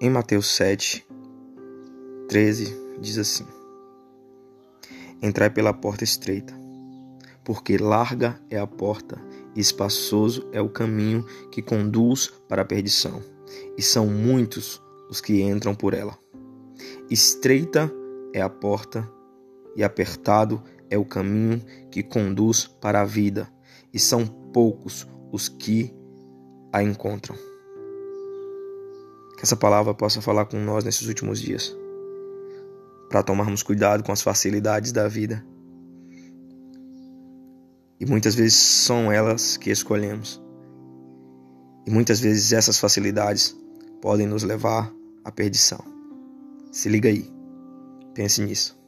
Em Mateus 7, 13, diz assim: Entrai pela porta estreita, porque larga é a porta e espaçoso é o caminho que conduz para a perdição, e são muitos os que entram por ela. Estreita é a porta e apertado é o caminho que conduz para a vida, e são poucos os que a encontram. Que essa palavra possa falar com nós nesses últimos dias, para tomarmos cuidado com as facilidades da vida. E muitas vezes são elas que escolhemos. E muitas vezes essas facilidades podem nos levar à perdição. Se liga aí. Pense nisso.